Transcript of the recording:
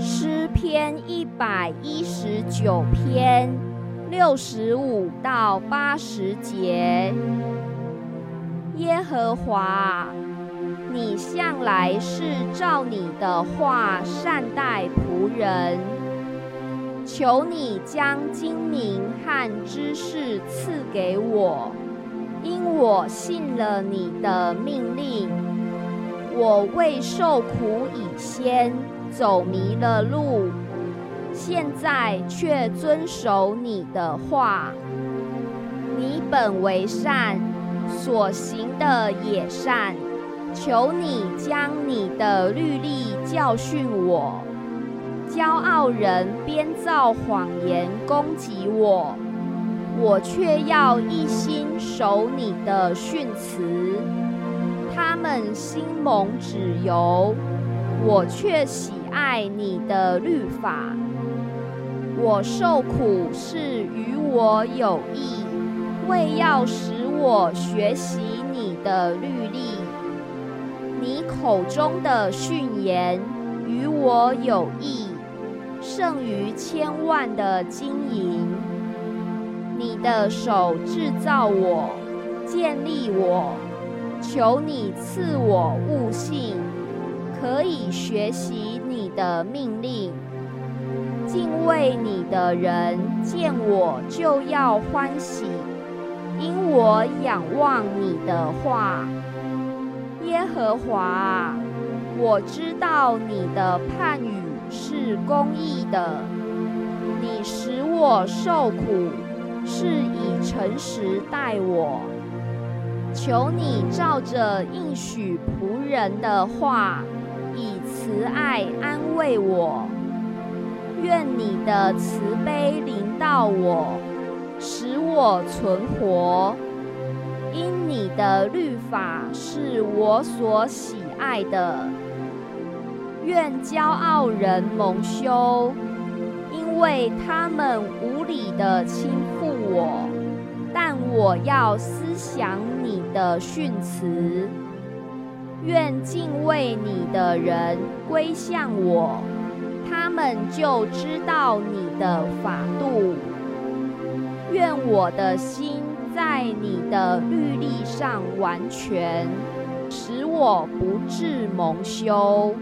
诗篇一百一十九篇六十五到八十节。耶和华，你向来是照你的话善待仆人，求你将精明和知识赐给我，因我信了你的命令。我未受苦以先。走迷了路，现在却遵守你的话。你本为善，所行的也善。求你将你的律例教训我。骄傲人编造谎言攻击我，我却要一心守你的训词。他们心蒙脂油，我却喜。爱你的律法，我受苦是与我有益，为要使我学习你的律例。你口中的训言与我有益，胜于千万的金银。你的手制造我，建立我，求你赐我悟性。可以学习你的命令，敬畏你的人见我就要欢喜，因我仰望你的话。耶和华，我知道你的判语是公义的，你使我受苦，是以诚实待我。求你照着应许仆人的话。慈爱安慰我，愿你的慈悲临到我，使我存活。因你的律法是我所喜爱的。愿骄傲人蒙羞，因为他们无理的轻负我。但我要思想你的训词。愿敬畏你的人归向我，他们就知道你的法度。愿我的心在你的律例上完全，使我不致蒙羞。